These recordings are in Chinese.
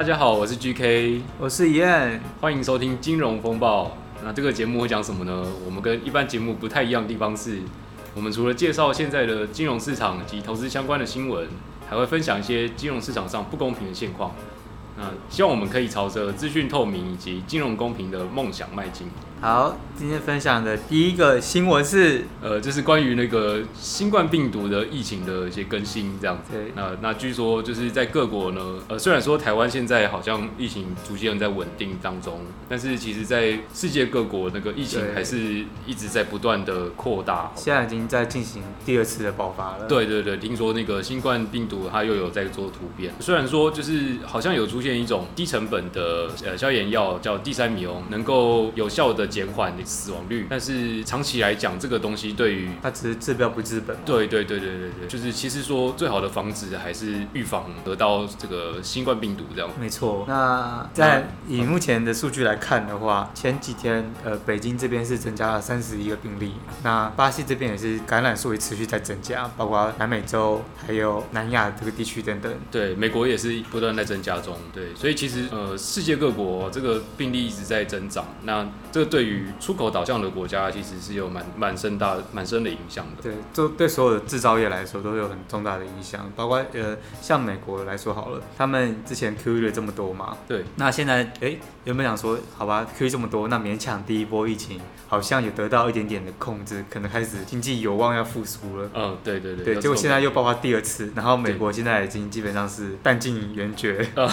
大家好，我是 GK，我是 Ian，，欢迎收听金融风暴。那这个节目会讲什么呢？我们跟一般节目不太一样的地方是，我们除了介绍现在的金融市场及投资相关的新闻，还会分享一些金融市场上不公平的现况。那希望我们可以朝着资讯透明以及金融公平的梦想迈进。好，今天分享的第一个新闻是，呃，就是关于那个新冠病毒的疫情的一些更新，这样子。对。那那据说就是在各国呢，呃，虽然说台湾现在好像疫情逐渐在稳定当中，但是其实在世界各国那个疫情还是一直在不断的扩大。现在已经在进行第二次的爆发了。对对对，听说那个新冠病毒它又有在做突变，虽然说就是好像有出现一种低成本的呃消炎药叫地塞米翁，能够有效的减缓死亡率，但是长期来讲，这个东西对于它只是治标不治本。对对对对对对，就是其实说最好的防止还是预防得到这个新冠病毒这样。没错。那在以目前的数据来看的话，前几天呃北京这边是增加了三十一个病例，那巴西这边也是感染数也持续在增加，包括南美洲还有南亚这个地区等等。对，美国也是不断在增加中。对，所以其实呃世界各国这个病例一直在增长，那这个对于出口导向的国家其实是有蛮蛮深大蛮深的影响的。对，就对所有的制造业来说都有很重大的影响，包括呃像美国来说好了，他们之前 QE 了这么多嘛，对，那现在哎原本想说好吧 QE 这么多，那勉强第一波疫情好像有得到一点点的控制，可能开始经济有望要复苏了。嗯，对对对。对，结果现在又爆发第二次，然后美国现在已经基本上是弹尽援绝。呃，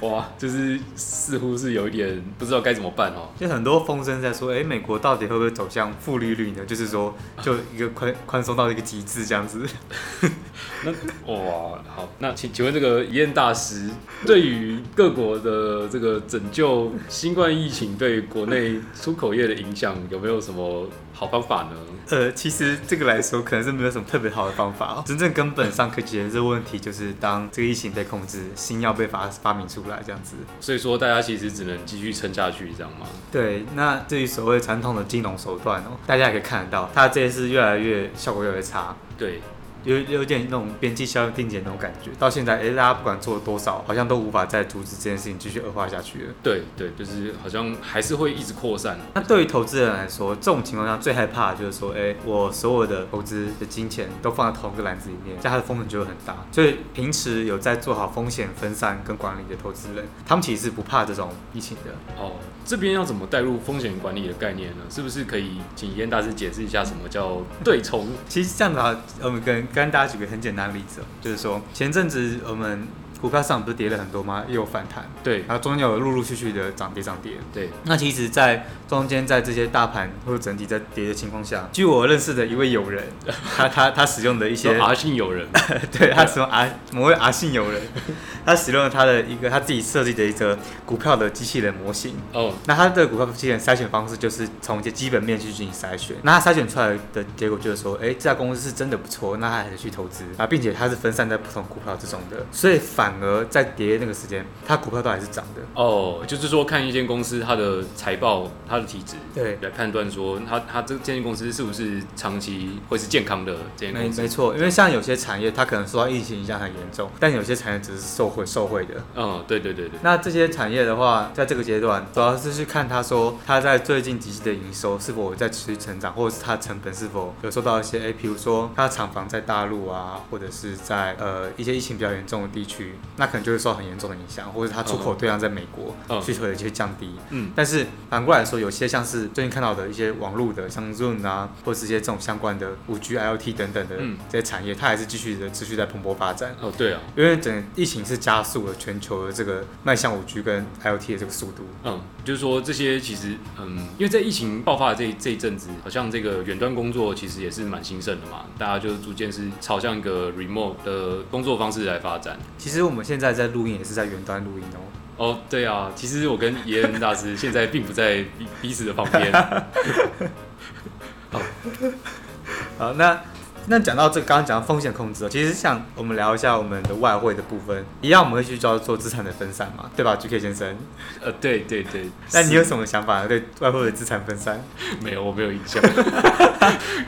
哇，就是似乎是有一点不知道该怎么办哦。就很多风声在说，哎，美国到底会不会走向负利率呢？就是说，就一个宽宽松到一个极致这样子。那哇，好，那请请问这个一燕大师，对于各国的这个拯救新冠疫情对国内出口业的影响，有没有什么好方法呢？呃，其实这个来说，可能是没有什么特别好的方法哦。真正根本上可以解决这个问题，就是当这个疫情被控制，新药被发发明出来这样子。所以说，大家其实只能继续撑下去，这样吗？对。那至于所谓传统的金融手段哦，大家也可以看得到，它这一次越来越效果越来越差。对。有有点那种边际效应递减那种感觉，到现在，哎、欸，大家不管做了多少，好像都无法再阻止这件事情继续恶化下去了。对对，就是好像还是会一直扩散。那对于投资人来说，这种情况下最害怕的就是说，哎、欸，我所有的投资的金钱都放在同一个篮子里面，这样它的风险就会很大。所以平时有在做好风险分散跟管理的投资人，他们其实是不怕这种疫情的。哦，这边要怎么带入风险管理的概念呢？是不是可以请怡燕大师解释一下什么叫对冲？其实这样的话，我们跟跟大家举个很简单。的例子，就是说前阵子我们。股票上不是跌了很多吗？又有反弹，对，然后中间有陆陆续续的涨跌涨跌，对。那其实，在中间在这些大盘或者整体在跌的情况下，据我认识的一位友人，他他他使用的一些 R 姓友人，对他使用 R 某位 R 姓友人，他使用了他的一个他自己设计的一个股票的机器人模型。哦，那他的股票机器人筛选方式就是从一些基本面去进行筛选，那他筛选出来的结果就是说，哎，这家公司是真的不错，那他还是去投资啊，并且它是分散在不同股票之中的，所以反。反而在跌那个时间，它股票都还是涨的哦。就是说，看一间公司它的财报、它的体质，对，来判断说它它这间公司是不是长期会是健康的这间公司。没没错，因为像有些产业它可能受到疫情影响很严重，但有些产业只是受惠受惠的。嗯，对对对对。那这些产业的话，在这个阶段，主要是去看它说它在最近几期的营收是否在持续成长，或者是它成本是否有受到一些哎，比如说它的厂房在大陆啊，或者是在呃一些疫情比较严重的地区。那可能就会受很严重的影响，或者它出口对象在美国需求也就会降低。嗯，但是反过来说，有些像是最近看到的一些网络的，像 Zoom 啊，或者是一些这种相关的五 G、IoT 等等的这些产业，它还是继续的持续在蓬勃发展。哦，对啊，因为整个疫情是加速了全球的这个迈向五 G 跟 IoT 的这个速度。嗯，就是说这些其实，嗯，因为在疫情爆发的这这一阵子，好像这个远端工作其实也是蛮兴盛的嘛，大家就逐渐是朝向一个 remote 的工作方式来发展。其实我们现在在录音也是在远端录音哦。哦，对啊，其实我跟耶恩大师现在并不在彼 彼此的旁边。好，好，那那讲到这个，刚刚讲到风险控制，其实像我们聊一下我们的外汇的部分，一样我们会去叫做资产的分散嘛，对吧？GK 先生，呃，对对对。那你有什么想法呢？对外汇的资产分散？没有，我没有印象。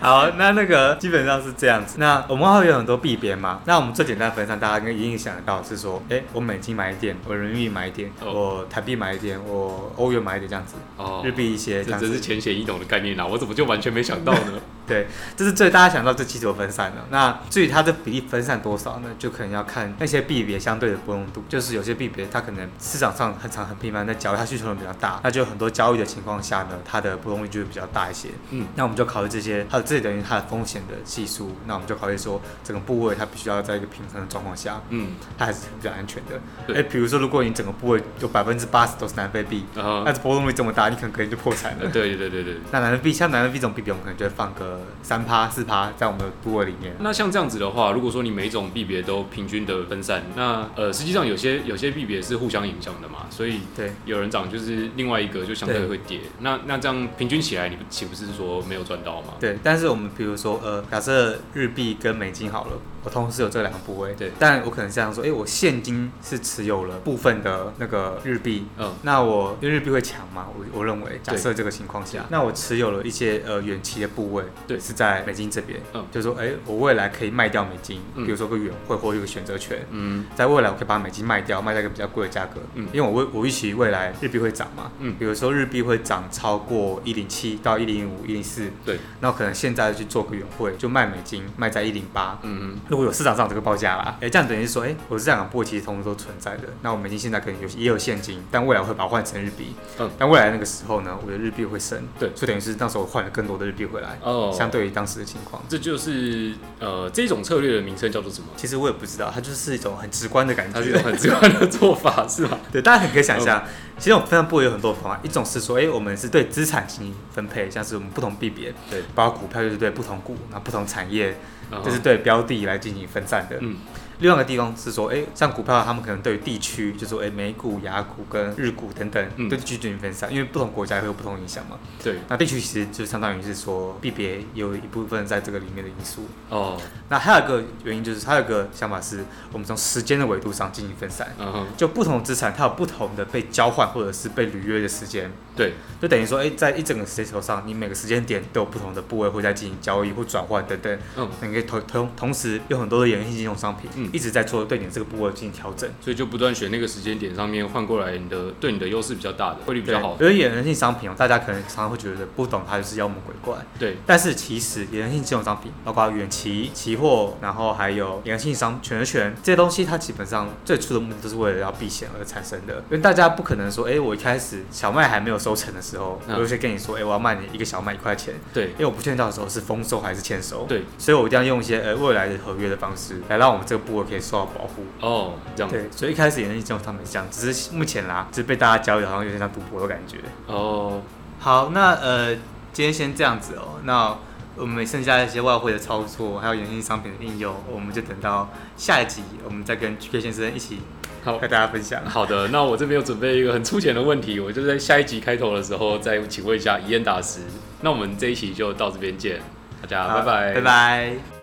好，那那个基本上是这样子。那我们外汇有很多币别嘛？那我们最简单分散，大家应该一定想得到是说，哎，我美金买一点，我人民币买一点，我台币买一点，我欧元买一点，这样子。哦。日币一些这样子。这是浅显易懂的概念啊，我怎么就完全没想到呢？对，这是最大家想到这基础分散的。那至于它的比例分散多少呢？就可能要看那些币别相对的波动度。就是有些币别它可能市场上很长很频繁在交易，它需求量比较大，那就很多交易的情况下呢，它的波动率就会比较大一些。嗯，那我们就考虑这些，还有这等于它的风险的系数。那我们就考虑说，整个部位它必须要在一个平衡的状况下，嗯，它还是比较安全的。哎，比如说如果你整个部位有百分之八十都是南非币，但是波动率这么大，你可能可能就破产了。对对对对。那南非币像南非币这种币别，我们可能就会放个三趴。四趴在我们的部位里面。那像这样子的话，如果说你每一种币别都平均的分散，那呃，实际上有些有些币别是互相影响的嘛，所以对，有人涨就是另外一个就相对会跌。那那这样平均起来，你岂不是说没有赚到吗？对，但是我们比如说呃，假设日币跟美金好了。我同时有这两个部位，对，但我可能这样说，哎、欸，我现金是持有了部分的那个日币，嗯，那我因为日币会强嘛，我我认为假设这个情况下，那我持有了一些呃远期的部位，对，是在美金这边，嗯，就是说，哎、欸，我未来可以卖掉美金，比如说个远汇或一个选择权，嗯，在未来我可以把美金卖掉，卖在一个比较贵的价格，嗯，因为我我预期未来日币会涨嘛，嗯，比如说日币会涨超过一零七到一零五、一零四，对，那我可能现在去做个远汇，就卖美金卖在一零八，嗯嗯。如果有市场上这个报价啦，哎，这样等于是说，哎，我这两个部位其实同时都存在的。那我们已经现在可能有也有现金，但未来我会把它换成日币。嗯，但未来那个时候呢，我的日币会升。对，所以等于是那时候我换了更多的日币回来。哦，相对于当时的情况，这就是呃这种策略的名称叫做什么？其实我也不知道，它就是一种很直观的感觉，它是一种很直观的做法，是吧？对，大家很可以想象，其实我们分散部位有很多方法，一种是说，哎，我们是对资产进行分配，像是我们不同币别，对，包括股票就是对不同股，然后不同产业。就是对标的来进行分散的。嗯。另外一个地方是说，哎，像股票，他们可能对于地区，就是说，哎，美股、雅股跟日股等等，嗯、对地区进行分散，因为不同国家会有不同影响嘛。对。那地区其实就相当于是说，币别有一部分在这个里面的因素。哦。那还有一个原因就是，还有一个想法是，我们从时间的维度上进行分散。嗯哼。就不同资产，它有不同的被交换或者是被履约的时间。对。就等于说，哎，在一整个时间轴上，你每个时间点都有不同的部位会在进行交易或转换等等。嗯。你可以同同同时有很多的衍生性金融商品，嗯，一直在做对你这个部位进行调整，所以就不断选那个时间点上面换过来，你的对你的优势比较大的汇率比较好。因为衍生性商品哦，大家可能常常会觉得不懂它就是妖魔鬼怪。对，但是其实衍生性金融商品，包括远期期货，然后还有衍生性商选择权这些东西，它基本上最初的目的都是为了要避险而产生的。因为大家不可能说，哎、欸，我一开始小麦还没有收成的时候，嗯、我就先跟你说，哎、欸，我要卖你一个小麦一块钱。对，因为我不确定到时候是丰收还是欠收。对，所以我一定要用一些呃未来的合约的方式来让我们这个部位可以受到保护。哦。这样对，所以一开始也能像他们这样，只是目前啦，只是被大家交易，好像有点像赌博的感觉。哦，好，那呃，今天先这样子哦。那我们剩下一些外汇的操作，还有衍生商品的应用，我们就等到下一集，我们再跟 GK 先生一起好跟大家分享。好的，那我这边有准备一个很粗浅的问题，我就在下一集开头的时候再请问一下伊恩大师。那我们这一期就到这边见，大家拜拜，拜拜。